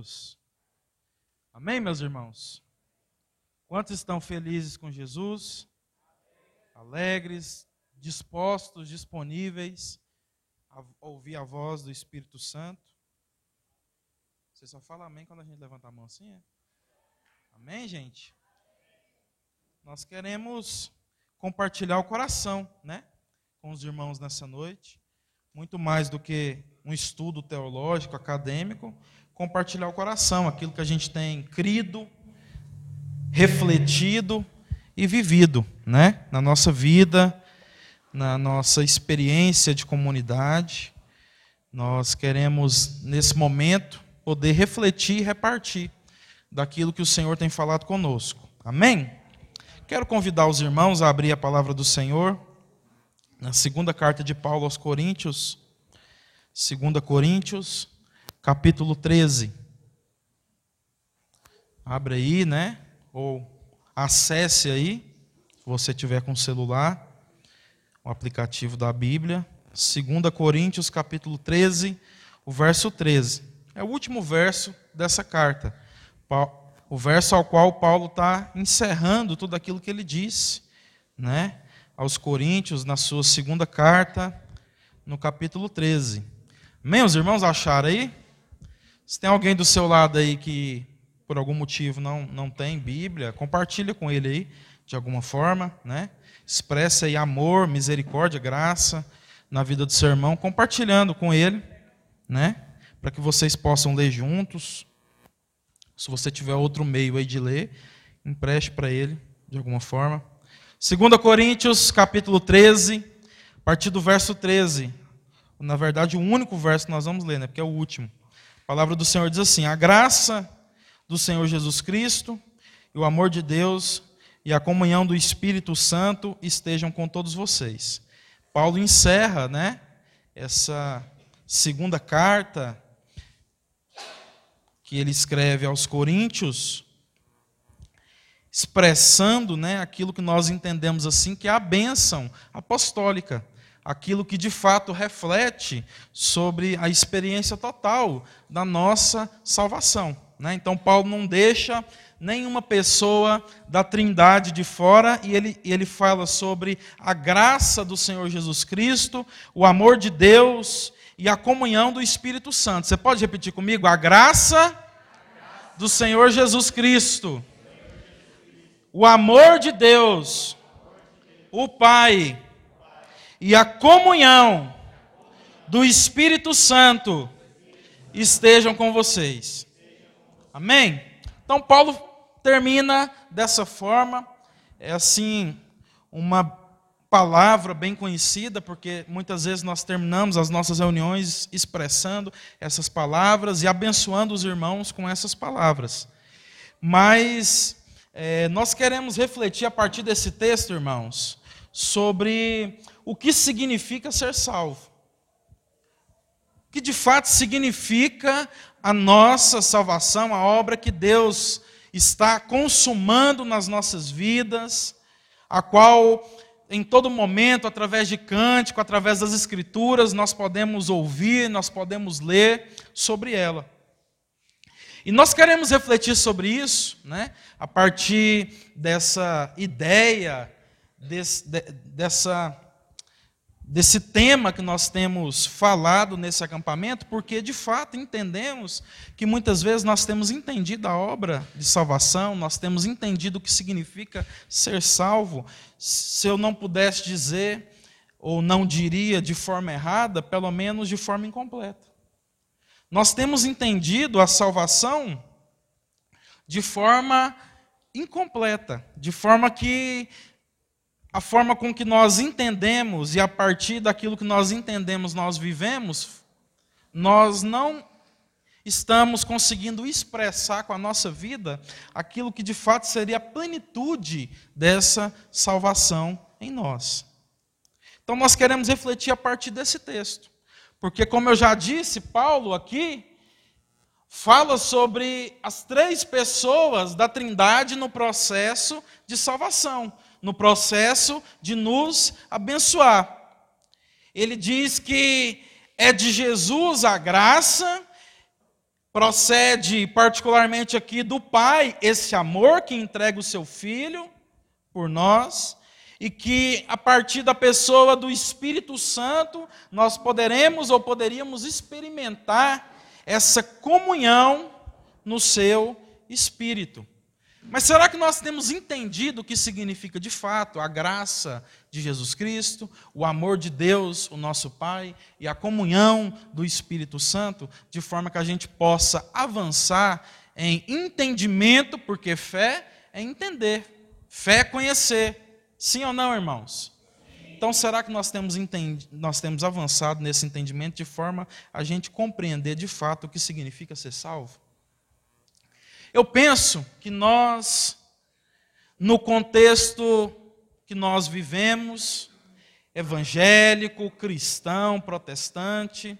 Deus. Amém, meus irmãos? Quantos estão felizes com Jesus? Alegres, dispostos, disponíveis a ouvir a voz do Espírito Santo? Você só fala amém quando a gente levanta a mão assim, é? Amém, gente? Nós queremos compartilhar o coração, né? Com os irmãos nessa noite. Muito mais do que um estudo teológico, acadêmico, compartilhar o coração, aquilo que a gente tem crido, refletido e vivido, né? Na nossa vida, na nossa experiência de comunidade. Nós queremos, nesse momento, poder refletir e repartir daquilo que o Senhor tem falado conosco. Amém? Quero convidar os irmãos a abrir a palavra do Senhor na segunda carta de Paulo aos Coríntios, 2 Coríntios, capítulo 13. Abre aí, né? Ou acesse aí, se você tiver com celular, o aplicativo da Bíblia. 2 Coríntios, capítulo 13, o verso 13. É o último verso dessa carta. O verso ao qual Paulo está encerrando tudo aquilo que ele disse, né? Aos Coríntios, na sua segunda carta, no capítulo 13. Meus irmãos acharam aí? Se tem alguém do seu lado aí que por algum motivo não, não tem Bíblia, compartilha com ele aí, de alguma forma, né? Expressa aí amor, misericórdia, graça na vida do seu irmão, compartilhando com ele, né? Para que vocês possam ler juntos. Se você tiver outro meio aí de ler, empreste para ele de alguma forma. 2 Coríntios, capítulo 13, a partir do verso 13. Na verdade, o único verso que nós vamos ler, né? Porque é o último. A palavra do Senhor diz assim: A graça do Senhor Jesus Cristo e o amor de Deus e a comunhão do Espírito Santo estejam com todos vocês. Paulo encerra, né, essa segunda carta que ele escreve aos Coríntios, expressando, né, aquilo que nós entendemos assim que é a bênção apostólica, aquilo que de fato reflete sobre a experiência total da nossa salvação. Né? Então, Paulo não deixa nenhuma pessoa da Trindade de fora, e ele, ele fala sobre a graça do Senhor Jesus Cristo, o amor de Deus e a comunhão do Espírito Santo. Você pode repetir comigo? A graça do Senhor Jesus Cristo, o amor de Deus, o Pai e a comunhão do Espírito Santo estejam com vocês. Amém? Então, Paulo termina dessa forma. É assim, uma palavra bem conhecida, porque muitas vezes nós terminamos as nossas reuniões expressando essas palavras e abençoando os irmãos com essas palavras. Mas é, nós queremos refletir a partir desse texto, irmãos, sobre o que significa ser salvo. O que de fato significa a nossa salvação, a obra que Deus está consumando nas nossas vidas, a qual em todo momento, através de cântico, através das escrituras, nós podemos ouvir, nós podemos ler sobre ela. E nós queremos refletir sobre isso, né, a partir dessa ideia, desse, de, dessa desse tema que nós temos falado nesse acampamento, porque de fato entendemos que muitas vezes nós temos entendido a obra de salvação, nós temos entendido o que significa ser salvo. Se eu não pudesse dizer, ou não diria de forma errada, pelo menos de forma incompleta. Nós temos entendido a salvação de forma incompleta, de forma que a forma com que nós entendemos e a partir daquilo que nós entendemos nós vivemos, nós não estamos conseguindo expressar com a nossa vida aquilo que de fato seria a plenitude dessa salvação em nós. Então nós queremos refletir a partir desse texto. Porque como eu já disse, Paulo aqui fala sobre as três pessoas da Trindade no processo de salvação no processo de nos abençoar. Ele diz que é de Jesus a graça, procede particularmente aqui do Pai, esse amor que entrega o seu Filho por nós, e que a partir da pessoa do Espírito Santo nós poderemos ou poderíamos experimentar essa comunhão no seu Espírito. Mas será que nós temos entendido o que significa de fato a graça de Jesus Cristo, o amor de Deus, o nosso Pai, e a comunhão do Espírito Santo, de forma que a gente possa avançar em entendimento, porque fé é entender, fé é conhecer. Sim ou não, irmãos? Então, será que nós temos, entendi, nós temos avançado nesse entendimento de forma a gente compreender de fato o que significa ser salvo? Eu penso que nós, no contexto que nós vivemos, evangélico, cristão, protestante,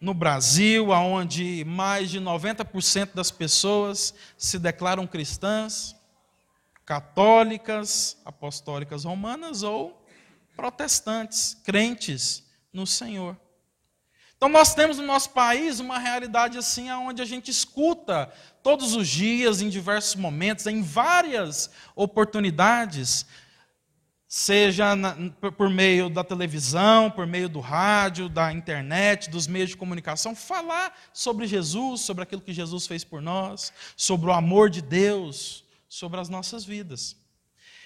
no Brasil, onde mais de 90% das pessoas se declaram cristãs, católicas, apostólicas romanas ou protestantes, crentes no Senhor. Então nós temos no nosso país uma realidade assim, onde a gente escuta todos os dias, em diversos momentos, em várias oportunidades, seja na, por meio da televisão, por meio do rádio, da internet, dos meios de comunicação, falar sobre Jesus, sobre aquilo que Jesus fez por nós, sobre o amor de Deus, sobre as nossas vidas.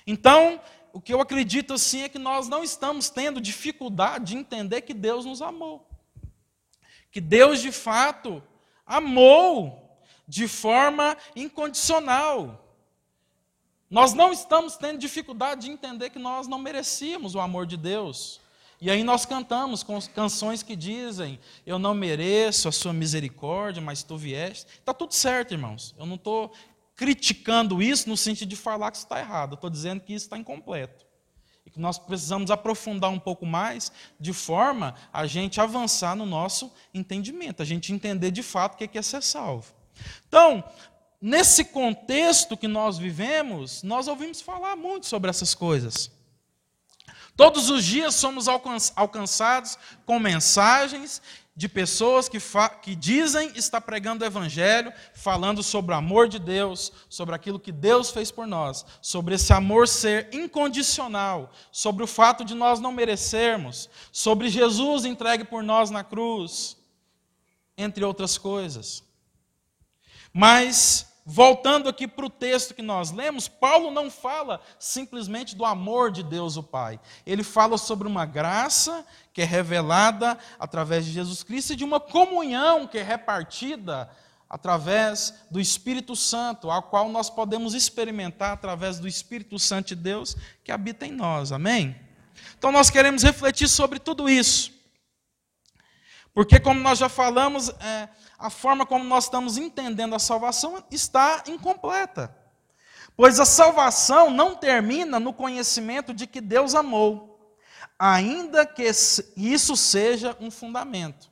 Então, o que eu acredito assim é que nós não estamos tendo dificuldade de entender que Deus nos amou que Deus de fato amou de forma incondicional. Nós não estamos tendo dificuldade de entender que nós não merecíamos o amor de Deus. E aí nós cantamos com canções que dizem: Eu não mereço a sua misericórdia, mas tu vieste. Está tudo certo, irmãos. Eu não estou criticando isso no sentido de falar que isso está errado. Eu estou dizendo que isso está incompleto e que nós precisamos aprofundar um pouco mais, de forma a gente avançar no nosso entendimento, a gente entender de fato o que é ser salvo. Então, nesse contexto que nós vivemos, nós ouvimos falar muito sobre essas coisas. Todos os dias somos alcançados com mensagens de pessoas que, que dizem estar pregando o Evangelho, falando sobre o amor de Deus, sobre aquilo que Deus fez por nós, sobre esse amor ser incondicional, sobre o fato de nós não merecermos, sobre Jesus entregue por nós na cruz, entre outras coisas. Mas Voltando aqui para o texto que nós lemos, Paulo não fala simplesmente do amor de Deus o Pai. Ele fala sobre uma graça que é revelada através de Jesus Cristo e de uma comunhão que é repartida através do Espírito Santo, a qual nós podemos experimentar através do Espírito Santo de Deus que habita em nós. Amém? Então nós queremos refletir sobre tudo isso. Porque, como nós já falamos, é, a forma como nós estamos entendendo a salvação está incompleta. Pois a salvação não termina no conhecimento de que Deus amou, ainda que isso seja um fundamento.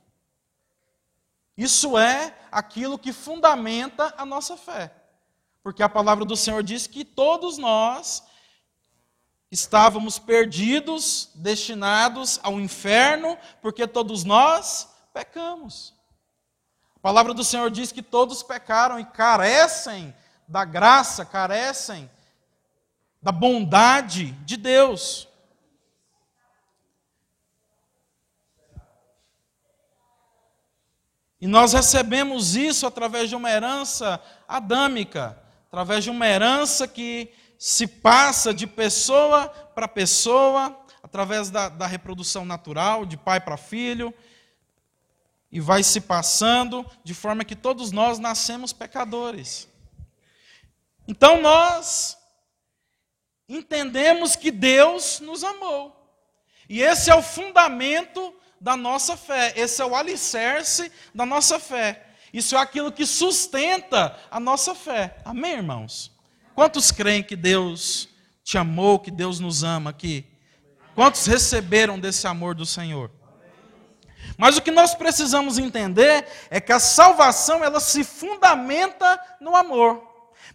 Isso é aquilo que fundamenta a nossa fé. Porque a palavra do Senhor diz que todos nós estávamos perdidos, destinados ao inferno, porque todos nós pecamos. A palavra do Senhor diz que todos pecaram e carecem da graça, carecem da bondade de Deus. E nós recebemos isso através de uma herança adâmica, através de uma herança que se passa de pessoa para pessoa, através da, da reprodução natural, de pai para filho, e vai se passando de forma que todos nós nascemos pecadores. Então nós entendemos que Deus nos amou. E esse é o fundamento da nossa fé, esse é o alicerce da nossa fé. Isso é aquilo que sustenta a nossa fé. Amém, irmãos? Quantos creem que Deus te amou, que Deus nos ama aqui? Quantos receberam desse amor do Senhor? Mas o que nós precisamos entender é que a salvação ela se fundamenta no amor,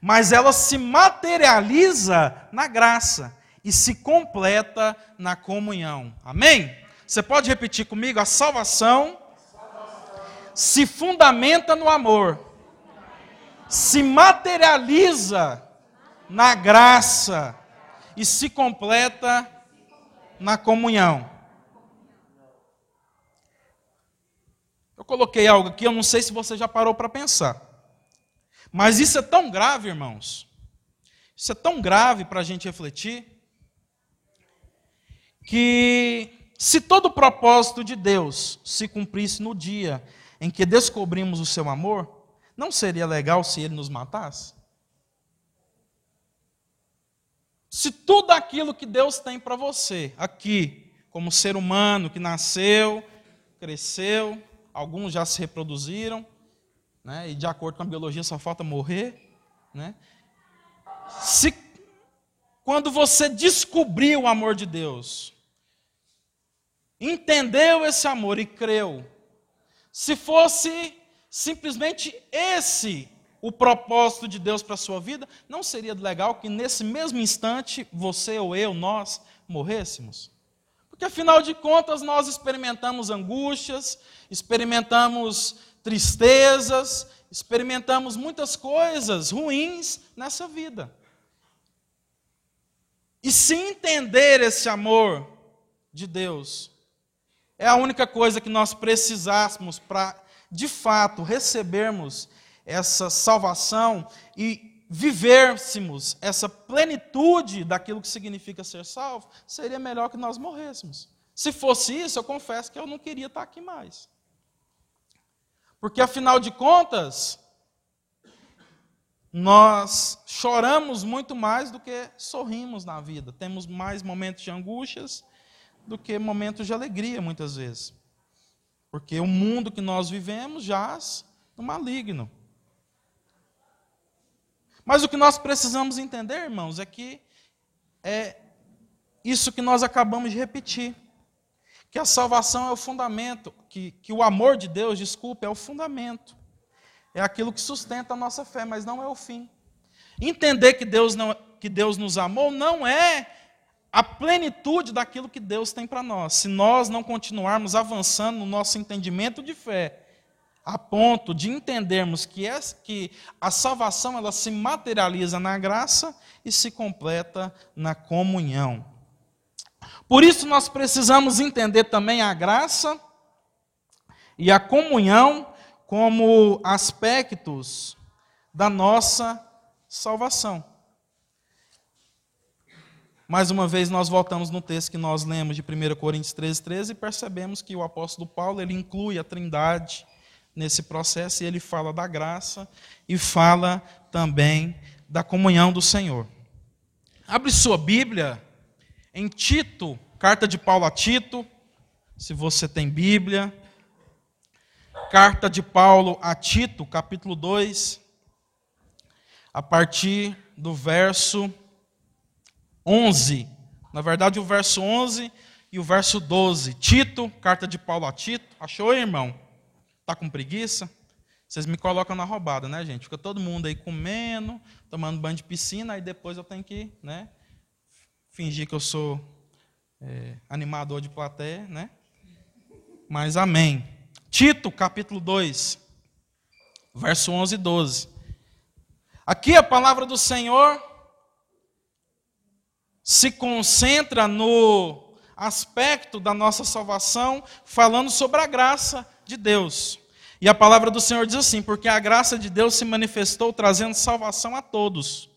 mas ela se materializa na graça e se completa na comunhão. Amém? Você pode repetir comigo? A salvação se fundamenta no amor, se materializa na graça e se completa na comunhão. Coloquei algo aqui, eu não sei se você já parou para pensar. Mas isso é tão grave, irmãos. Isso é tão grave para a gente refletir. Que se todo o propósito de Deus se cumprisse no dia em que descobrimos o seu amor, não seria legal se ele nos matasse? Se tudo aquilo que Deus tem para você aqui, como ser humano que nasceu, cresceu, alguns já se reproduziram, né, e de acordo com a biologia só falta morrer, né? Se quando você descobriu o amor de Deus, entendeu esse amor e creu, se fosse simplesmente esse o propósito de Deus para a sua vida, não seria legal que nesse mesmo instante você ou eu, nós, morrêssemos? Porque afinal de contas nós experimentamos angústias, experimentamos tristezas, experimentamos muitas coisas ruins nessa vida. E se entender esse amor de Deus, é a única coisa que nós precisássemos para, de fato, recebermos essa salvação e vivêssemos essa plenitude daquilo que significa ser salvo, seria melhor que nós morrêssemos. Se fosse isso, eu confesso que eu não queria estar aqui mais. Porque, afinal de contas, nós choramos muito mais do que sorrimos na vida. Temos mais momentos de angústias do que momentos de alegria, muitas vezes. Porque o mundo que nós vivemos jaz no maligno. Mas o que nós precisamos entender, irmãos, é que é isso que nós acabamos de repetir. Que a salvação é o fundamento, que, que o amor de Deus, desculpe, é o fundamento. É aquilo que sustenta a nossa fé, mas não é o fim. Entender que Deus, não, que Deus nos amou não é a plenitude daquilo que Deus tem para nós. Se nós não continuarmos avançando no nosso entendimento de fé, a ponto de entendermos que, é, que a salvação ela se materializa na graça e se completa na comunhão. Por isso nós precisamos entender também a graça e a comunhão como aspectos da nossa salvação. Mais uma vez, nós voltamos no texto que nós lemos de 1 Coríntios 13, 13 e percebemos que o apóstolo Paulo ele inclui a trindade nesse processo e ele fala da graça e fala também da comunhão do Senhor. Abre sua Bíblia em Tito, carta de Paulo a Tito, se você tem Bíblia. Carta de Paulo a Tito, capítulo 2, a partir do verso 11. Na verdade, o verso 11 e o verso 12. Tito, carta de Paulo a Tito. Achou, irmão? Tá com preguiça? Vocês me colocam na roubada, né, gente? Fica todo mundo aí comendo, tomando banho de piscina, aí depois eu tenho que, né, fingir que eu sou é, animador de plateia, né? Mas amém. Tito, capítulo 2, verso 11 e 12. Aqui a palavra do Senhor se concentra no aspecto da nossa salvação, falando sobre a graça de Deus. E a palavra do Senhor diz assim: porque a graça de Deus se manifestou trazendo salvação a todos.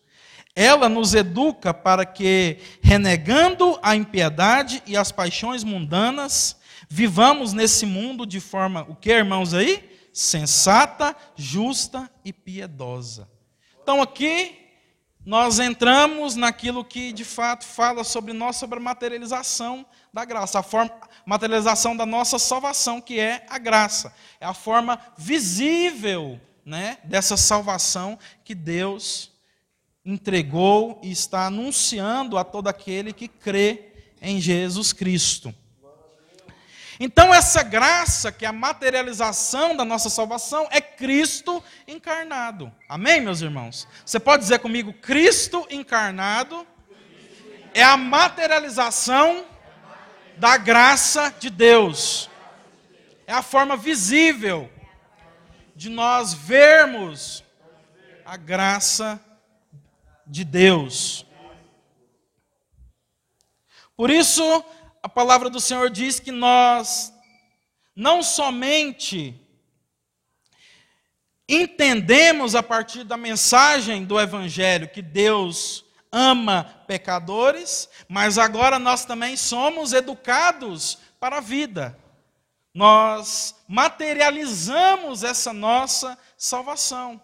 Ela nos educa para que, renegando a impiedade e as paixões mundanas, vivamos nesse mundo de forma, o que, irmãos aí? Sensata, justa e piedosa. Então aqui nós entramos naquilo que de fato fala sobre nós, sobre a materialização da graça, a forma, materialização da nossa salvação, que é a graça. É a forma visível né, dessa salvação que Deus entregou e está anunciando a todo aquele que crê em Jesus Cristo. Então, essa graça, que é a materialização da nossa salvação, é Cristo encarnado. Amém, meus irmãos? Você pode dizer comigo: Cristo encarnado é a materialização da graça de Deus. É a forma visível de nós vermos a graça de Deus. Por isso, a palavra do Senhor diz que nós não somente entendemos a partir da mensagem do Evangelho que Deus ama pecadores, mas agora nós também somos educados para a vida. Nós materializamos essa nossa salvação.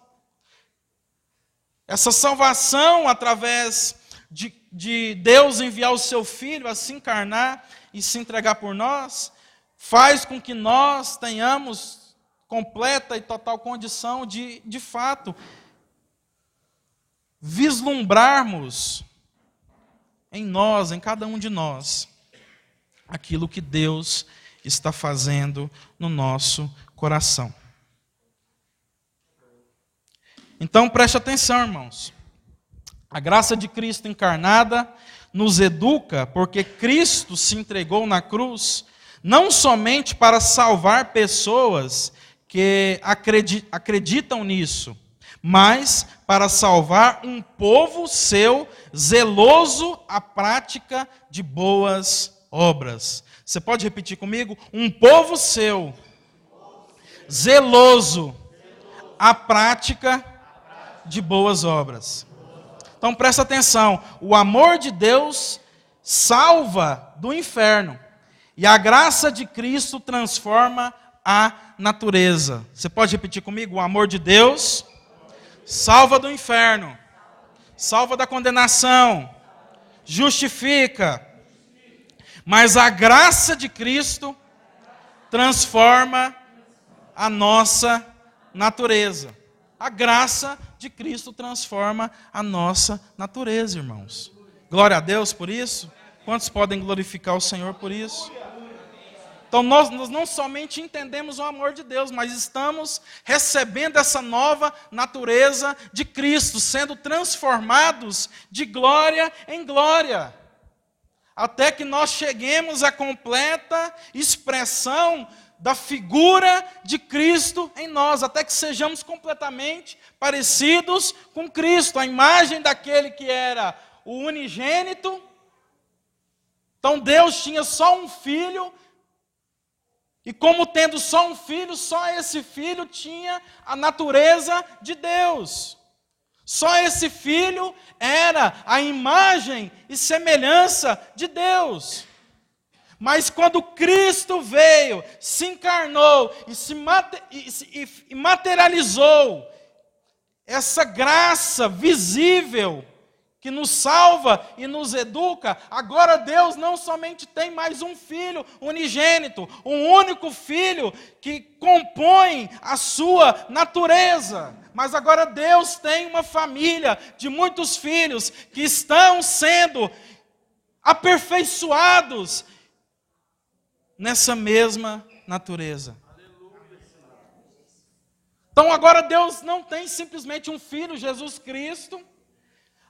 Essa salvação através de, de Deus enviar o seu Filho a se encarnar e se entregar por nós, faz com que nós tenhamos completa e total condição de, de fato, vislumbrarmos em nós, em cada um de nós, aquilo que Deus está fazendo no nosso coração. Então preste atenção, irmãos. A graça de Cristo encarnada nos educa porque Cristo se entregou na cruz não somente para salvar pessoas que acreditam nisso, mas para salvar um povo seu zeloso à prática de boas obras. Você pode repetir comigo? Um povo seu zeloso à prática de boas obras. Então presta atenção: o amor de Deus salva do inferno, e a graça de Cristo transforma a natureza. Você pode repetir comigo? O amor de Deus salva do inferno, salva da condenação, justifica. Mas a graça de Cristo transforma a nossa natureza. A graça de Cristo transforma a nossa natureza, irmãos. Glória a Deus por isso. Quantos podem glorificar o Senhor por isso? Então nós, nós, não somente entendemos o amor de Deus, mas estamos recebendo essa nova natureza de Cristo, sendo transformados de glória em glória, até que nós cheguemos à completa expressão da figura de Cristo em nós, até que sejamos completamente parecidos com Cristo, a imagem daquele que era o unigênito. Então Deus tinha só um filho e como tendo só um filho, só esse filho tinha a natureza de Deus. Só esse filho era a imagem e semelhança de Deus. Mas quando Cristo veio, se encarnou e se materializou, essa graça visível que nos salva e nos educa, agora Deus não somente tem mais um filho unigênito, um único filho que compõe a sua natureza, mas agora Deus tem uma família de muitos filhos que estão sendo aperfeiçoados nessa mesma natureza. Então agora Deus não tem simplesmente um filho, Jesus Cristo,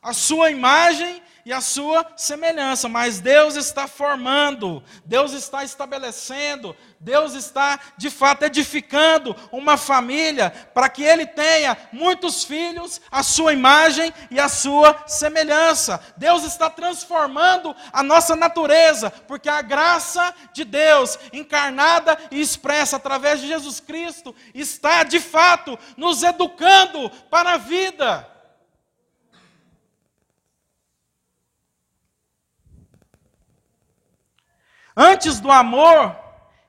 a sua imagem e a sua semelhança, mas Deus está formando, Deus está estabelecendo, Deus está de fato edificando uma família para que ele tenha muitos filhos, a sua imagem e a sua semelhança. Deus está transformando a nossa natureza, porque a graça de Deus encarnada e expressa através de Jesus Cristo está de fato nos educando para a vida. Antes do amor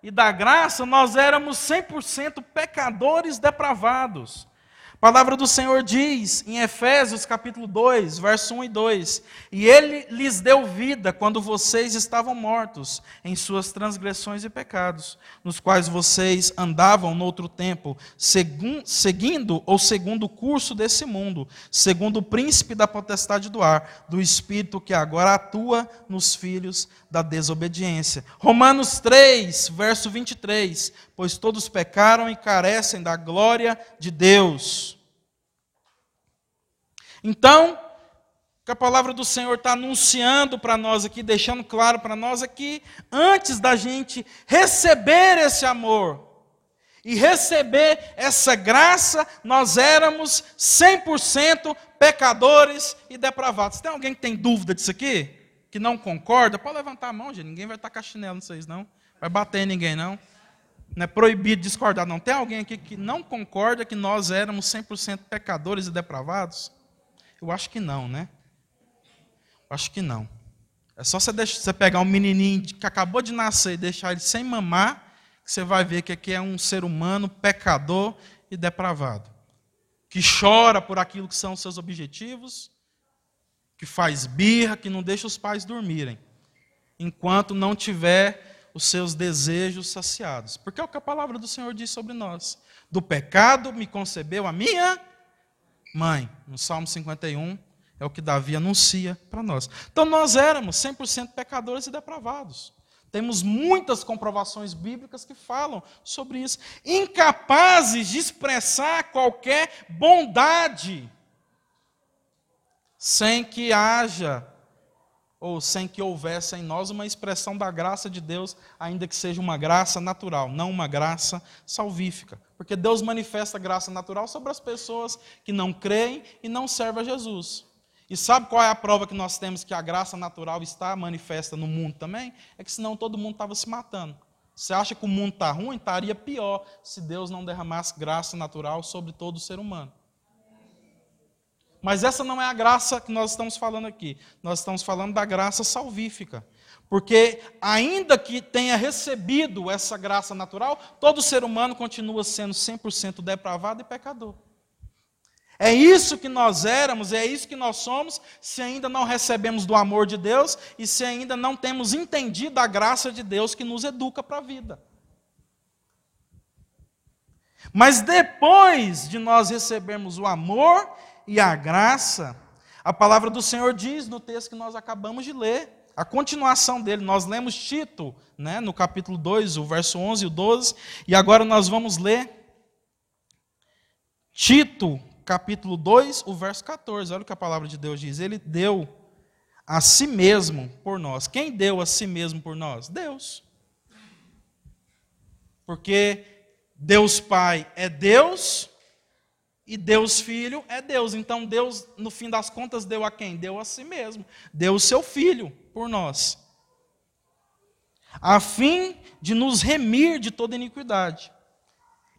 e da graça, nós éramos 100% pecadores depravados. A palavra do Senhor diz em Efésios capítulo 2, verso 1 e 2: E ele lhes deu vida quando vocês estavam mortos em suas transgressões e pecados, nos quais vocês andavam no outro tempo, seguindo ou segundo o curso desse mundo, segundo o príncipe da potestade do ar, do espírito que agora atua nos filhos da desobediência. Romanos 3, verso 23: Pois todos pecaram e carecem da glória de Deus. Então, que a palavra do Senhor está anunciando para nós aqui, deixando claro para nós aqui, antes da gente receber esse amor e receber essa graça, nós éramos 100% pecadores e depravados. Tem alguém que tem dúvida disso aqui? Que não concorda? Pode levantar a mão, gente. Ninguém vai estar chinelo em vocês, não. Vai bater em ninguém, não. Não é proibido discordar, não. Tem alguém aqui que não concorda que nós éramos 100% pecadores e depravados? Eu acho que não, né? Eu acho que não. É só você, deixar, você pegar um menininho que acabou de nascer e deixar ele sem mamar, que você vai ver que aqui é um ser humano pecador e depravado. Que chora por aquilo que são os seus objetivos, que faz birra, que não deixa os pais dormirem, enquanto não tiver os seus desejos saciados. Porque é o que a palavra do Senhor diz sobre nós. Do pecado me concebeu a minha mãe. No Salmo 51, é o que Davi anuncia para nós. Então nós éramos 100% pecadores e depravados. Temos muitas comprovações bíblicas que falam sobre isso. Incapazes de expressar qualquer bondade sem que haja ou sem que houvesse em nós uma expressão da graça de Deus, ainda que seja uma graça natural, não uma graça salvífica. Porque Deus manifesta graça natural sobre as pessoas que não creem e não servem a Jesus. E sabe qual é a prova que nós temos que a graça natural está manifesta no mundo também? É que senão todo mundo estava se matando. Você acha que o mundo está ruim? Estaria pior se Deus não derramasse graça natural sobre todo o ser humano. Mas essa não é a graça que nós estamos falando aqui. Nós estamos falando da graça salvífica. Porque, ainda que tenha recebido essa graça natural, todo ser humano continua sendo 100% depravado e pecador. É isso que nós éramos, é isso que nós somos, se ainda não recebemos do amor de Deus e se ainda não temos entendido a graça de Deus que nos educa para a vida. Mas depois de nós recebermos o amor e a graça, a palavra do Senhor diz no texto que nós acabamos de ler, a continuação dele, nós lemos Tito, né, no capítulo 2, o verso 11 e o 12, e agora nós vamos ler Tito, capítulo 2, o verso 14. Olha o que a palavra de Deus diz. Ele deu a si mesmo por nós. Quem deu a si mesmo por nós? Deus. Porque Deus Pai é Deus e Deus Filho é Deus. Então Deus, no fim das contas, deu a quem? Deu a si mesmo. Deu o seu Filho por nós. A fim de nos remir de toda iniquidade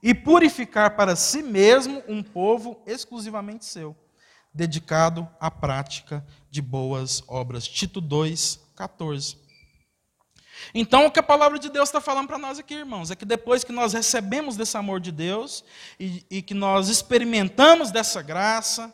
e purificar para si mesmo um povo exclusivamente seu, dedicado à prática de boas obras. Tito 2, 14. Então, o que a palavra de Deus está falando para nós aqui, irmãos, é que depois que nós recebemos desse amor de Deus e, e que nós experimentamos dessa graça,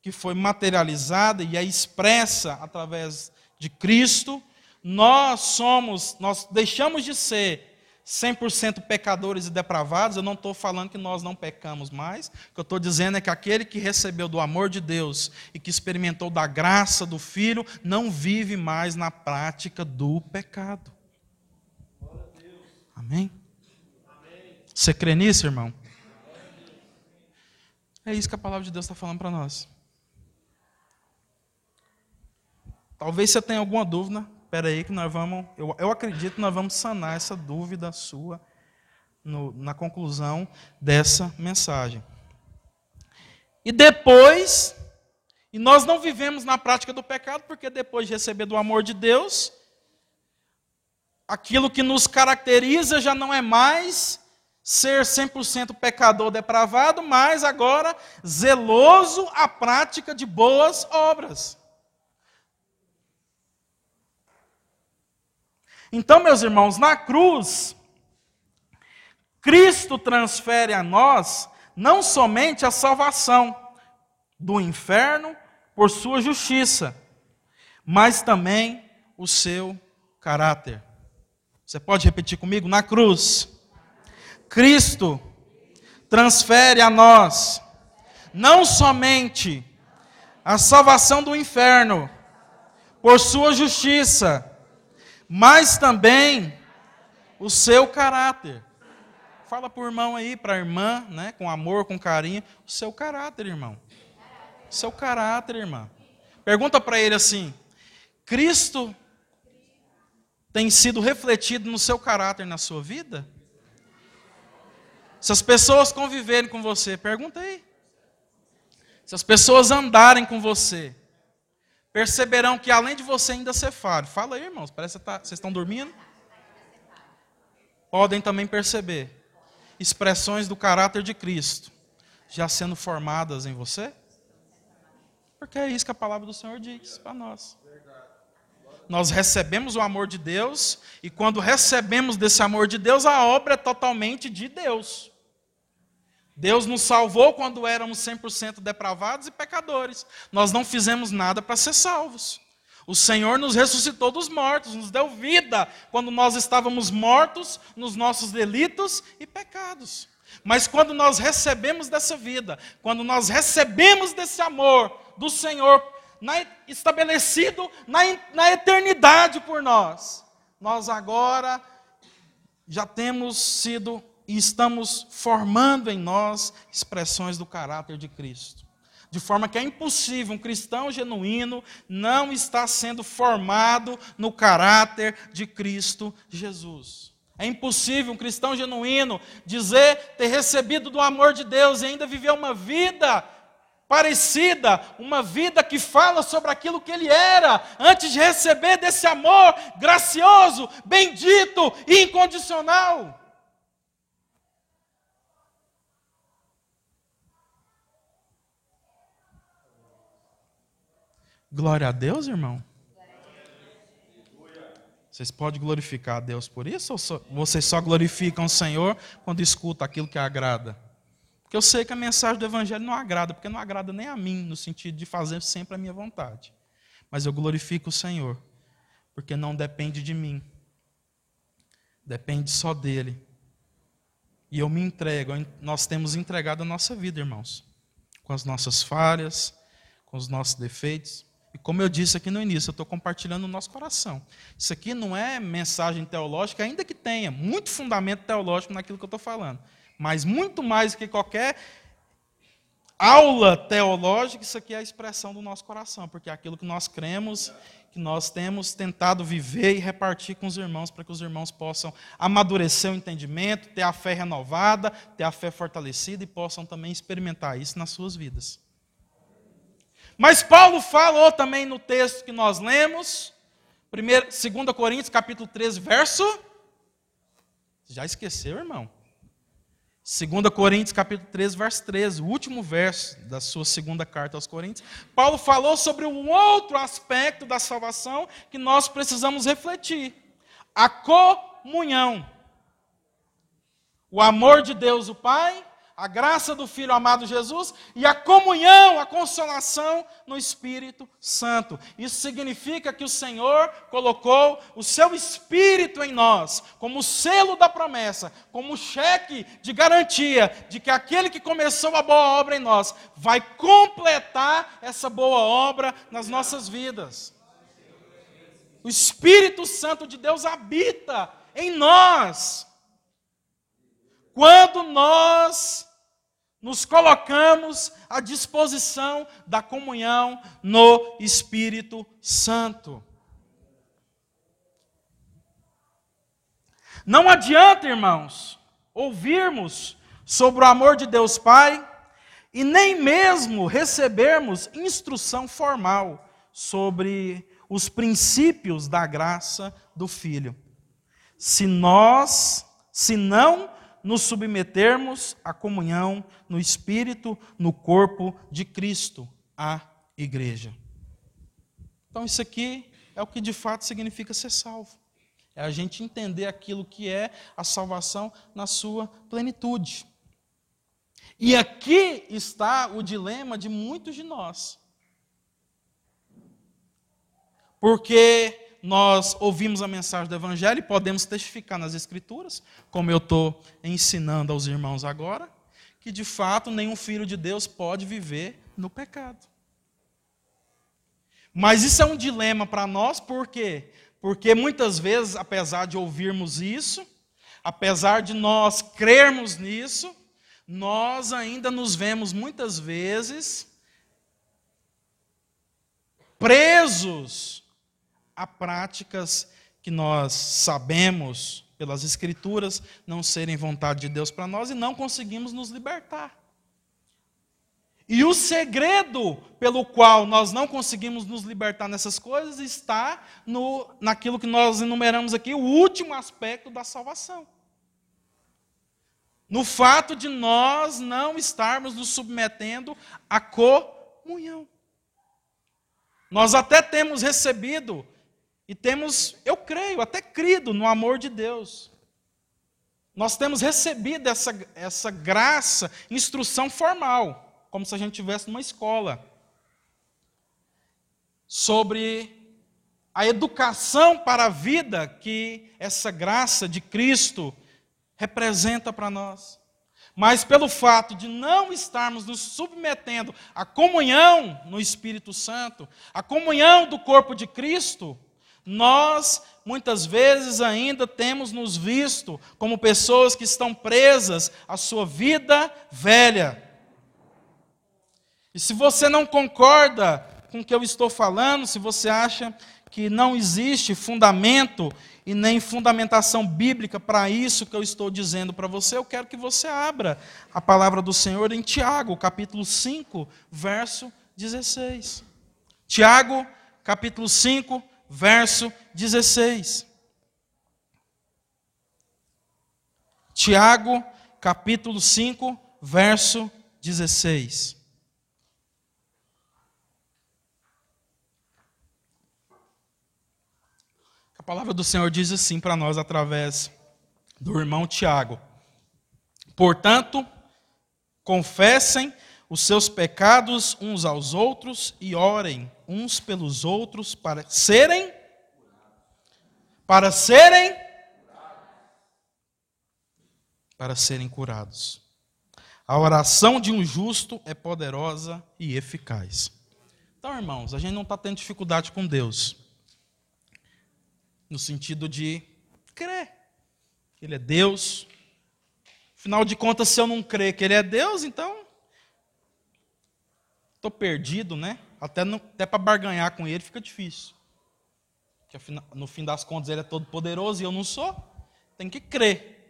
que foi materializada e é expressa através de Cristo, nós somos, nós deixamos de ser 100% pecadores e depravados, eu não estou falando que nós não pecamos mais. O que eu estou dizendo é que aquele que recebeu do amor de Deus e que experimentou da graça do Filho, não vive mais na prática do pecado. Amém? Você crê nisso, irmão? É isso que a palavra de Deus está falando para nós. Talvez você tenha alguma dúvida, espera aí que nós vamos, eu, eu acredito que nós vamos sanar essa dúvida sua no, na conclusão dessa mensagem. E depois, e nós não vivemos na prática do pecado, porque depois de receber do amor de Deus, aquilo que nos caracteriza já não é mais ser 100% pecador depravado, mas agora zeloso à prática de boas obras. Então, meus irmãos, na cruz, Cristo transfere a nós não somente a salvação do inferno por sua justiça, mas também o seu caráter. Você pode repetir comigo? Na cruz, Cristo transfere a nós não somente a salvação do inferno por sua justiça, mas também o seu caráter. Fala para o irmão aí, para a irmã, né, com amor, com carinho, o seu caráter, irmão. O seu caráter, irmã. Pergunta para ele assim: Cristo tem sido refletido no seu caráter na sua vida? Se as pessoas conviverem com você, pergunta aí. Se as pessoas andarem com você, perceberão que além de você ainda ser falho. Fala aí, irmãos, parece que tá, vocês estão dormindo. Podem também perceber expressões do caráter de Cristo já sendo formadas em você? Porque é isso que a palavra do Senhor diz para nós. Nós recebemos o amor de Deus, e quando recebemos desse amor de Deus, a obra é totalmente de Deus. Deus nos salvou quando éramos 100% depravados e pecadores. Nós não fizemos nada para ser salvos. O Senhor nos ressuscitou dos mortos, nos deu vida quando nós estávamos mortos nos nossos delitos e pecados. Mas quando nós recebemos dessa vida, quando nós recebemos desse amor do Senhor na, estabelecido na, na eternidade por nós, nós agora já temos sido e estamos formando em nós expressões do caráter de Cristo. De forma que é impossível um cristão genuíno não estar sendo formado no caráter de Cristo Jesus. É impossível um cristão genuíno dizer ter recebido do amor de Deus e ainda viver uma vida parecida, uma vida que fala sobre aquilo que ele era antes de receber desse amor gracioso, bendito e incondicional. Glória a Deus, irmão. Vocês podem glorificar a Deus por isso ou só, vocês só glorificam o Senhor quando escutam aquilo que agrada? Porque eu sei que a mensagem do Evangelho não agrada, porque não agrada nem a mim, no sentido de fazer sempre a minha vontade. Mas eu glorifico o Senhor, porque não depende de mim, depende só dEle. E eu me entrego, nós temos entregado a nossa vida, irmãos, com as nossas falhas, com os nossos defeitos. E como eu disse aqui no início, eu estou compartilhando o nosso coração. Isso aqui não é mensagem teológica, ainda que tenha muito fundamento teológico naquilo que eu estou falando. Mas muito mais do que qualquer aula teológica, isso aqui é a expressão do nosso coração, porque é aquilo que nós cremos, que nós temos tentado viver e repartir com os irmãos, para que os irmãos possam amadurecer o entendimento, ter a fé renovada, ter a fé fortalecida e possam também experimentar isso nas suas vidas. Mas Paulo falou também no texto que nós lemos, 2 Coríntios capítulo 13, verso. Já esqueceu, irmão? 2 Coríntios capítulo 13, verso 13, o último verso da sua segunda carta aos Coríntios. Paulo falou sobre um outro aspecto da salvação que nós precisamos refletir: a comunhão. O amor de Deus, o Pai, a graça do Filho amado Jesus e a comunhão, a consolação no Espírito Santo. Isso significa que o Senhor colocou o seu Espírito em nós, como selo da promessa, como cheque de garantia de que aquele que começou a boa obra em nós vai completar essa boa obra nas nossas vidas. O Espírito Santo de Deus habita em nós. Quando nós nos colocamos à disposição da comunhão no Espírito Santo. Não adianta, irmãos, ouvirmos sobre o amor de Deus Pai e nem mesmo recebermos instrução formal sobre os princípios da graça do Filho. Se nós, se não nos submetermos à comunhão no Espírito, no corpo de Cristo, a igreja. Então, isso aqui é o que de fato significa ser salvo. É a gente entender aquilo que é a salvação na sua plenitude. E aqui está o dilema de muitos de nós. Porque nós ouvimos a mensagem do Evangelho e podemos testificar nas Escrituras, como eu estou ensinando aos irmãos agora, que de fato nenhum filho de Deus pode viver no pecado. Mas isso é um dilema para nós, por quê? Porque muitas vezes, apesar de ouvirmos isso, apesar de nós crermos nisso, nós ainda nos vemos muitas vezes presos a práticas que nós sabemos pelas Escrituras não serem vontade de Deus para nós e não conseguimos nos libertar. E o segredo pelo qual nós não conseguimos nos libertar nessas coisas está no, naquilo que nós enumeramos aqui, o último aspecto da salvação. No fato de nós não estarmos nos submetendo à comunhão. Nós até temos recebido e temos, eu creio, até crido no amor de Deus. Nós temos recebido essa, essa graça, instrução formal, como se a gente estivesse numa escola, sobre a educação para a vida que essa graça de Cristo representa para nós. Mas pelo fato de não estarmos nos submetendo à comunhão no Espírito Santo, à comunhão do corpo de Cristo, nós muitas vezes ainda temos nos visto como pessoas que estão presas à sua vida velha. E se você não concorda com o que eu estou falando, se você acha que não existe fundamento e nem fundamentação bíblica para isso que eu estou dizendo para você, eu quero que você abra a palavra do Senhor em Tiago, capítulo 5, verso 16. Tiago, capítulo 5, verso 16. Tiago, capítulo 5, verso 16. A palavra do Senhor diz assim para nós através do irmão Tiago: Portanto, confessem os seus pecados uns aos outros e orem uns pelos outros para serem para serem para serem curados. A oração de um justo é poderosa e eficaz. Então, irmãos, a gente não está tendo dificuldade com Deus no sentido de crer Ele é Deus. Afinal de contas, se eu não crer que Ele é Deus, então estou perdido, né? Até, até para barganhar com Ele fica difícil. Porque no fim das contas Ele é todo poderoso e eu não sou. Tem que crer.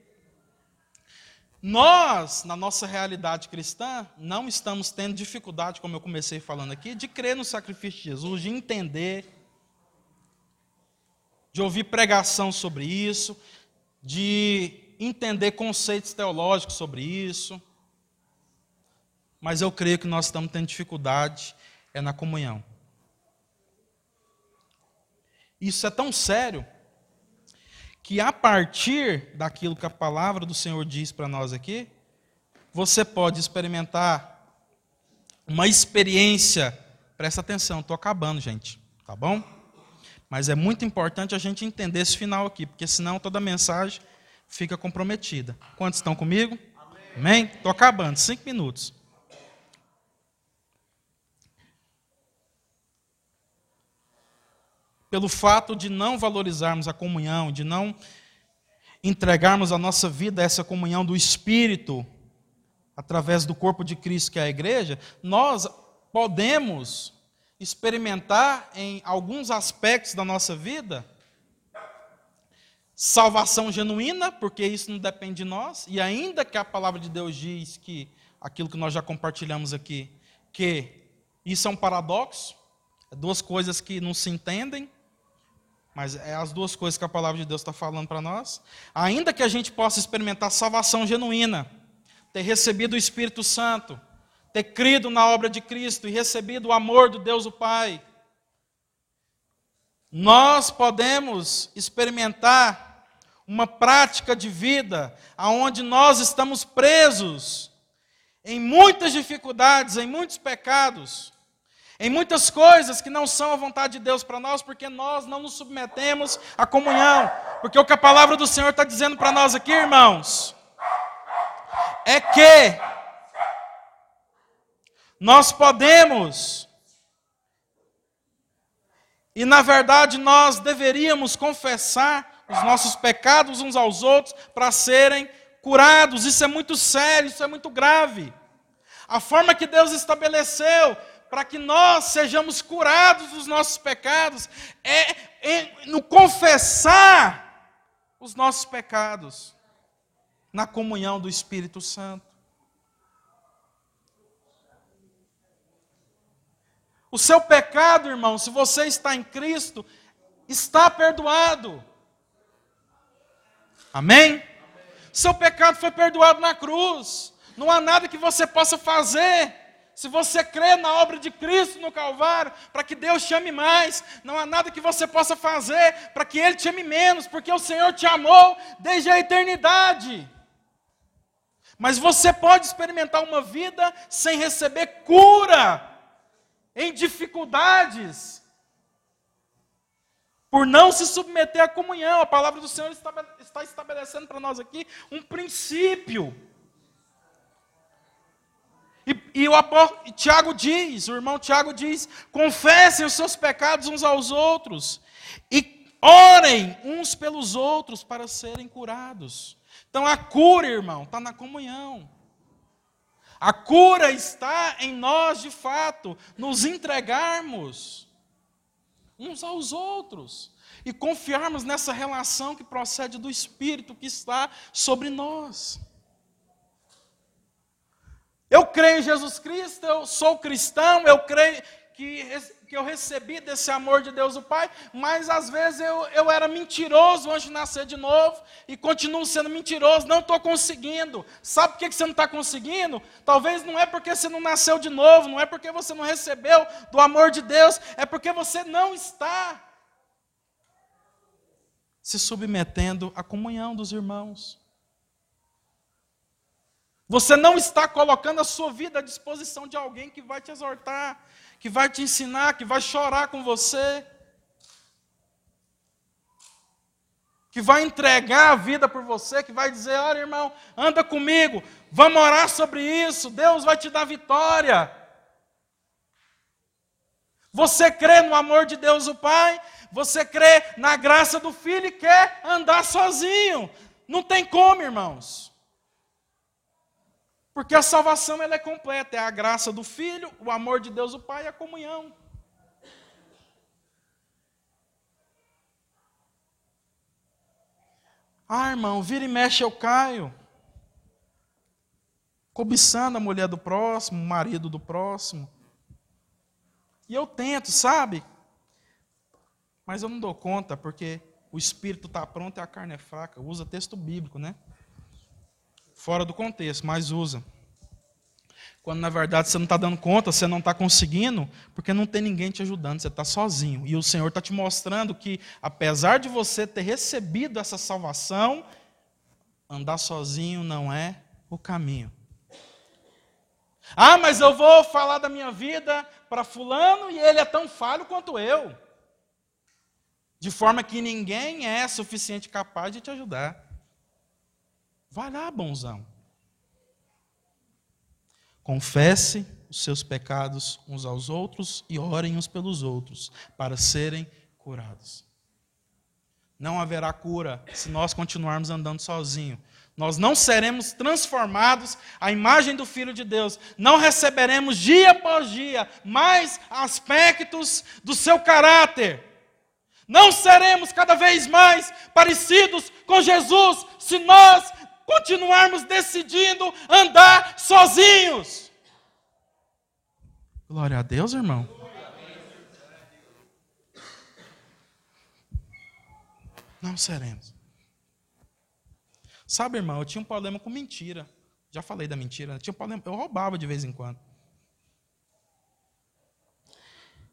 Nós, na nossa realidade cristã, não estamos tendo dificuldade, como eu comecei falando aqui, de crer no sacrifício de Jesus, de entender de ouvir pregação sobre isso, de entender conceitos teológicos sobre isso. Mas eu creio que nós estamos tendo dificuldade é na comunhão. Isso é tão sério que a partir daquilo que a palavra do Senhor diz para nós aqui, você pode experimentar uma experiência. Presta atenção, estou acabando, gente. Tá bom? Mas é muito importante a gente entender esse final aqui, porque senão toda mensagem fica comprometida. Quantos estão comigo? Amém? Estou acabando, cinco minutos. Pelo fato de não valorizarmos a comunhão, de não entregarmos a nossa vida a essa comunhão do Espírito, através do corpo de Cristo, que é a igreja, nós podemos experimentar em alguns aspectos da nossa vida salvação genuína, porque isso não depende de nós, e ainda que a palavra de Deus diz que aquilo que nós já compartilhamos aqui, que isso é um paradoxo, é duas coisas que não se entendem, mas é as duas coisas que a palavra de Deus está falando para nós. Ainda que a gente possa experimentar salvação genuína, ter recebido o Espírito Santo, ter crido na obra de Cristo e recebido o amor do Deus o Pai, nós podemos experimentar uma prática de vida aonde nós estamos presos em muitas dificuldades, em muitos pecados, em muitas coisas que não são a vontade de Deus para nós, porque nós não nos submetemos à comunhão. Porque o que a palavra do Senhor está dizendo para nós aqui, irmãos, é que nós podemos, e na verdade nós deveríamos confessar os nossos pecados uns aos outros para serem curados. Isso é muito sério, isso é muito grave. A forma que Deus estabeleceu para que nós sejamos curados dos nossos pecados é, no confessar os nossos pecados na comunhão do Espírito Santo. O seu pecado, irmão, se você está em Cristo, está perdoado. Amém? Seu pecado foi perdoado na cruz. Não há nada que você possa fazer. Se você crê na obra de Cristo no Calvário, para que Deus te ame mais, não há nada que você possa fazer para que Ele te ame menos, porque o Senhor te amou desde a eternidade. Mas você pode experimentar uma vida sem receber cura, em dificuldades, por não se submeter à comunhão. A palavra do Senhor está estabelecendo para nós aqui um princípio. E, e o apóstolo, Tiago diz, o irmão Tiago diz: confessem os seus pecados uns aos outros e orem uns pelos outros para serem curados. Então a cura, irmão, está na comunhão. A cura está em nós, de fato, nos entregarmos uns aos outros e confiarmos nessa relação que procede do Espírito que está sobre nós. Eu creio em Jesus Cristo, eu sou cristão, eu creio que que eu recebi desse amor de Deus o Pai, mas às vezes eu, eu era mentiroso antes de nascer de novo e continuo sendo mentiroso, não estou conseguindo. Sabe por que você não está conseguindo? Talvez não é porque você não nasceu de novo, não é porque você não recebeu do amor de Deus, é porque você não está se submetendo à comunhão dos irmãos. Você não está colocando a sua vida à disposição de alguém que vai te exortar, que vai te ensinar, que vai chorar com você, que vai entregar a vida por você, que vai dizer: olha, irmão, anda comigo, vamos orar sobre isso, Deus vai te dar vitória. Você crê no amor de Deus o Pai, você crê na graça do Filho e quer andar sozinho. Não tem como, irmãos. Porque a salvação ela é completa, é a graça do Filho, o amor de Deus o Pai e a comunhão. Ah, irmão, vira e mexe eu caio. Cobiçando a mulher do próximo, o marido do próximo. E eu tento, sabe? Mas eu não dou conta, porque o espírito está pronto e a carne é fraca. Usa texto bíblico, né? Fora do contexto, mas usa. Quando na verdade você não está dando conta, você não está conseguindo, porque não tem ninguém te ajudando, você está sozinho. E o Senhor está te mostrando que, apesar de você ter recebido essa salvação, andar sozinho não é o caminho. Ah, mas eu vou falar da minha vida para Fulano e ele é tão falho quanto eu. De forma que ninguém é suficiente capaz de te ajudar. Vai lá, bonzão. Confesse os seus pecados uns aos outros e orem uns pelos outros para serem curados. Não haverá cura se nós continuarmos andando sozinhos. Nós não seremos transformados à imagem do Filho de Deus. Não receberemos dia após dia mais aspectos do seu caráter. Não seremos cada vez mais parecidos com Jesus se nós continuarmos decidindo andar sozinhos. Glória a Deus, irmão. Não seremos. Sabe, irmão, eu tinha um problema com mentira. Já falei da mentira. Eu tinha um problema, eu roubava de vez em quando.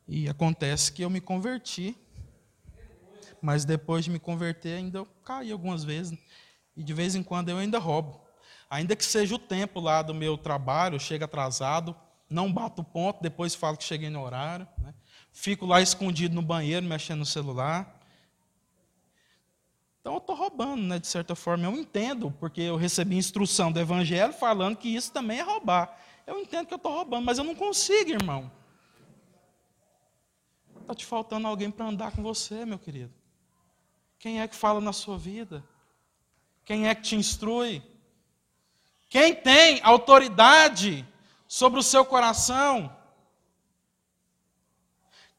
E acontece que eu me converti. Mas depois de me converter, ainda eu caí algumas vezes. E de vez em quando eu ainda roubo. Ainda que seja o tempo lá do meu trabalho, chega atrasado, não bato ponto, depois falo que cheguei no horário. Né? Fico lá escondido no banheiro, mexendo no celular. Então eu estou roubando, né, de certa forma. Eu entendo, porque eu recebi instrução do Evangelho falando que isso também é roubar. Eu entendo que eu estou roubando, mas eu não consigo, irmão. Está te faltando alguém para andar com você, meu querido. Quem é que fala na sua vida? Quem é que te instrui? Quem tem autoridade sobre o seu coração?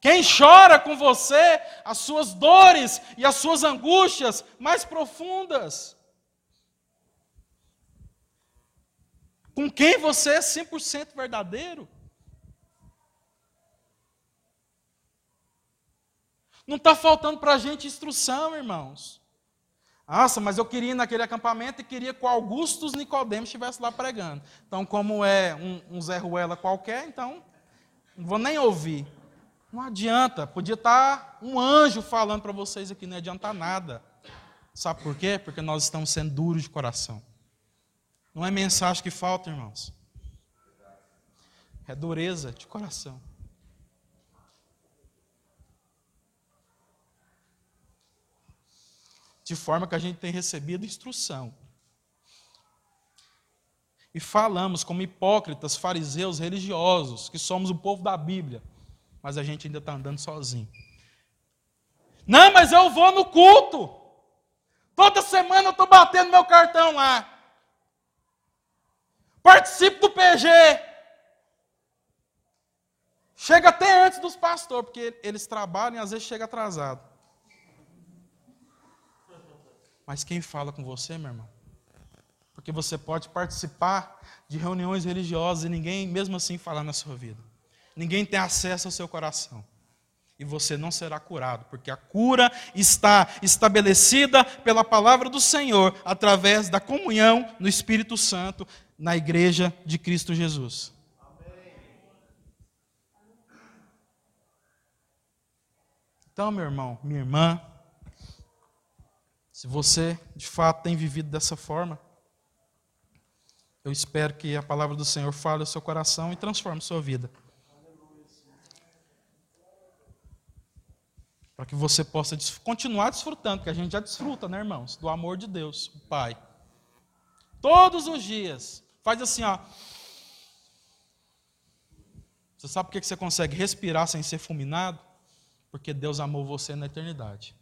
Quem chora com você as suas dores e as suas angústias mais profundas. Com quem você é 100% verdadeiro. Não está faltando para a gente instrução, irmãos. Nossa, mas eu queria ir naquele acampamento e queria que o Augustus Nicodemos estivesse lá pregando. Então, como é um, um Zé Ruela qualquer, então não vou nem ouvir. Não adianta, podia estar um anjo falando para vocês aqui, não adianta nada. Sabe por quê? Porque nós estamos sendo duros de coração. Não é mensagem que falta, irmãos. É dureza de coração. De forma que a gente tem recebido instrução. E falamos como hipócritas, fariseus, religiosos, que somos o povo da Bíblia mas a gente ainda está andando sozinho. Não, mas eu vou no culto. Toda semana eu estou batendo meu cartão lá. Participo do PG. Chega até antes dos pastores, porque eles trabalham e às vezes chega atrasado. Mas quem fala com você, meu irmão? Porque você pode participar de reuniões religiosas e ninguém, mesmo assim, falar na sua vida. Ninguém tem acesso ao seu coração. E você não será curado, porque a cura está estabelecida pela palavra do Senhor, através da comunhão no Espírito Santo, na igreja de Cristo Jesus. Então, meu irmão, minha irmã, se você de fato tem vivido dessa forma, eu espero que a palavra do Senhor fale ao seu coração e transforme sua vida. Para que você possa continuar desfrutando, que a gente já desfruta, né, irmãos? Do amor de Deus, o Pai. Todos os dias. Faz assim, ó. Você sabe por que você consegue respirar sem ser fulminado? Porque Deus amou você na eternidade.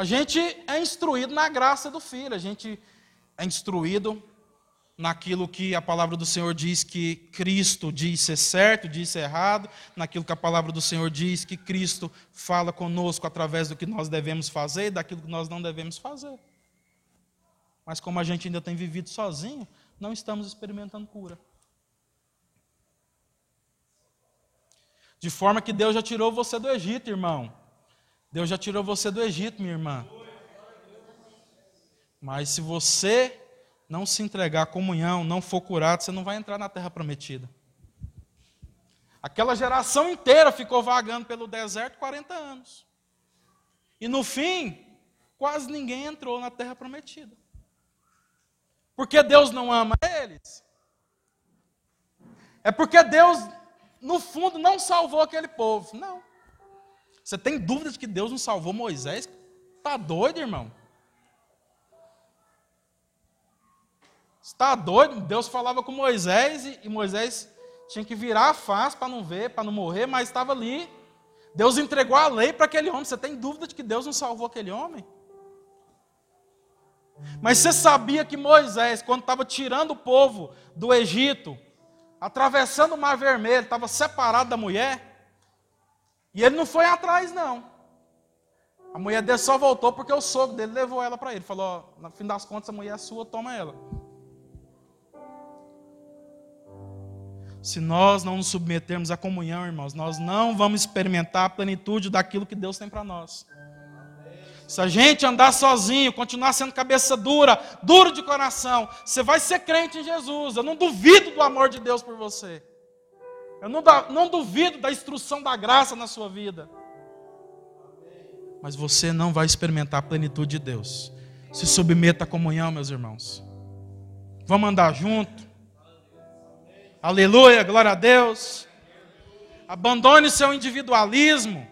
A gente é instruído na graça do Filho, a gente é instruído naquilo que a palavra do Senhor diz que Cristo diz ser certo, diz ser errado, naquilo que a palavra do Senhor diz que Cristo fala conosco através do que nós devemos fazer e daquilo que nós não devemos fazer. Mas como a gente ainda tem vivido sozinho, não estamos experimentando cura. De forma que Deus já tirou você do Egito, irmão. Deus já tirou você do Egito, minha irmã. Mas se você não se entregar à comunhão, não for curado, você não vai entrar na terra prometida. Aquela geração inteira ficou vagando pelo deserto 40 anos. E no fim, quase ninguém entrou na terra prometida. Porque Deus não ama eles? É porque Deus, no fundo, não salvou aquele povo. Não. Você tem dúvida de que Deus não salvou Moisés? Está doido, irmão? Está doido? Deus falava com Moisés e Moisés tinha que virar a face para não ver, para não morrer, mas estava ali. Deus entregou a lei para aquele homem. Você tem dúvida de que Deus não salvou aquele homem? Mas você sabia que Moisés, quando estava tirando o povo do Egito, atravessando o Mar Vermelho, estava separado da mulher? E ele não foi atrás, não. A mulher dele só voltou porque o sogro dele levou ela para ele. Falou: no fim das contas, a mulher é sua, toma ela. Se nós não nos submetermos à comunhão, irmãos, nós não vamos experimentar a plenitude daquilo que Deus tem para nós. Se a gente andar sozinho, continuar sendo cabeça dura, duro de coração, você vai ser crente em Jesus. Eu não duvido do amor de Deus por você. Eu não, duvido da instrução da graça na sua vida. Mas você não vai experimentar a plenitude de Deus. Se submeta à comunhão, meus irmãos. Vamos andar junto. Aleluia, glória a Deus. Abandone seu individualismo.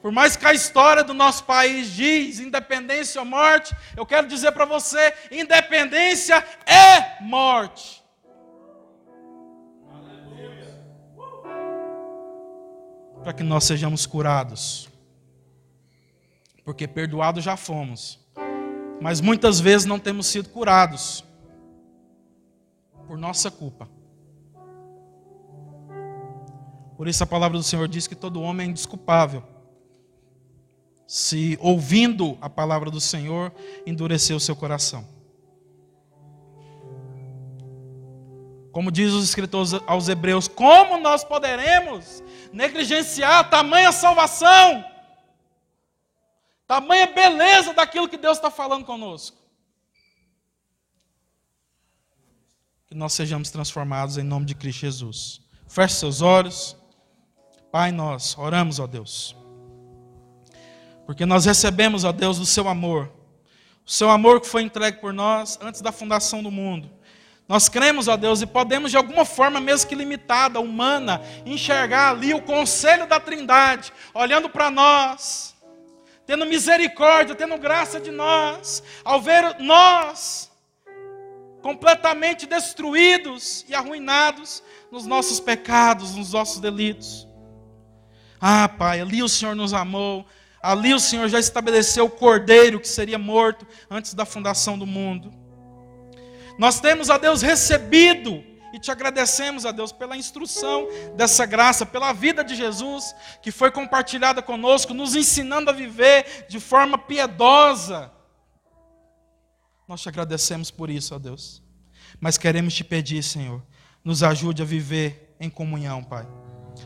Por mais que a história do nosso país diz independência ou morte, eu quero dizer para você: independência é morte. Para que nós sejamos curados. Porque perdoados já fomos, mas muitas vezes não temos sido curados. por nossa culpa. Por isso a palavra do Senhor diz que todo homem é indesculpável. Se ouvindo a palavra do Senhor, endureceu o seu coração. Como diz os escritores aos Hebreus, como nós poderemos negligenciar tamanha salvação, tamanha beleza daquilo que Deus está falando conosco? Que nós sejamos transformados em nome de Cristo Jesus. Feche seus olhos. Pai, nós oramos, ó Deus. Porque nós recebemos, ó Deus, o seu amor. O seu amor que foi entregue por nós antes da fundação do mundo. Nós cremos, ó Deus, e podemos, de alguma forma, mesmo que limitada, humana, enxergar ali o conselho da Trindade, olhando para nós, tendo misericórdia, tendo graça de nós, ao ver nós completamente destruídos e arruinados nos nossos pecados, nos nossos delitos. Ah, Pai, ali o Senhor nos amou, ali o Senhor já estabeleceu o cordeiro que seria morto antes da fundação do mundo. Nós temos a Deus recebido e te agradecemos a Deus pela instrução dessa graça, pela vida de Jesus que foi compartilhada conosco, nos ensinando a viver de forma piedosa. Nós te agradecemos por isso, ó Deus. Mas queremos te pedir, Senhor, nos ajude a viver em comunhão, Pai.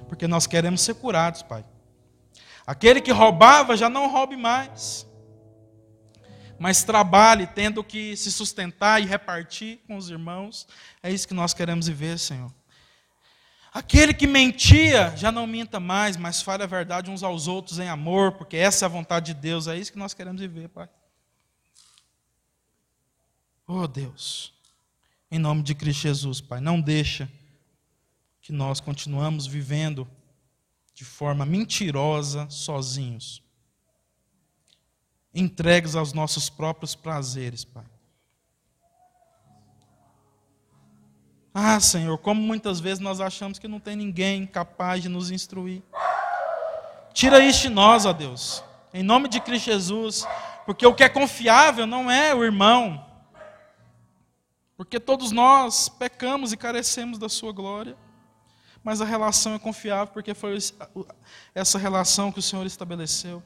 Porque nós queremos ser curados, Pai. Aquele que roubava já não roube mais mas trabalhe tendo que se sustentar e repartir com os irmãos. É isso que nós queremos viver, Senhor. Aquele que mentia, já não minta mais, mas fale a verdade uns aos outros em amor, porque essa é a vontade de Deus, é isso que nós queremos viver, Pai. Oh Deus, em nome de Cristo Jesus, Pai, não deixa que nós continuamos vivendo de forma mentirosa, sozinhos entregues aos nossos próprios prazeres, Pai. Ah, Senhor, como muitas vezes nós achamos que não tem ninguém capaz de nos instruir. Tira isso de nós, ó Deus, em nome de Cristo Jesus, porque o que é confiável não é o irmão, porque todos nós pecamos e carecemos da Sua glória, mas a relação é confiável porque foi essa relação que o Senhor estabeleceu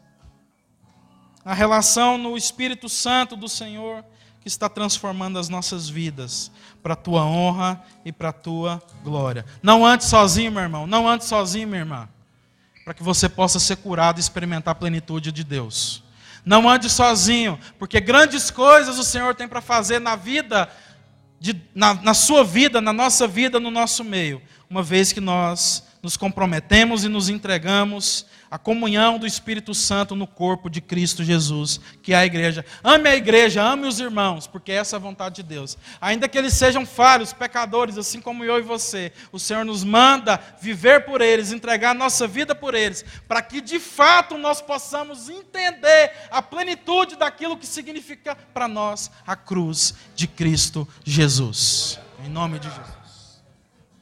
a relação no Espírito Santo do Senhor que está transformando as nossas vidas para a tua honra e para a tua glória. Não ande sozinho, meu irmão, não ande sozinho, minha irmã, para que você possa ser curado e experimentar a plenitude de Deus. Não ande sozinho, porque grandes coisas o Senhor tem para fazer na vida, de, na, na sua vida, na nossa vida, no nosso meio, uma vez que nós nos comprometemos e nos entregamos a comunhão do Espírito Santo no corpo de Cristo Jesus, que é a igreja. Ame a igreja, ame os irmãos, porque essa é a vontade de Deus. Ainda que eles sejam falhos, pecadores, assim como eu e você, o Senhor nos manda viver por eles, entregar a nossa vida por eles, para que de fato nós possamos entender a plenitude daquilo que significa para nós a cruz de Cristo Jesus. Em nome de Jesus.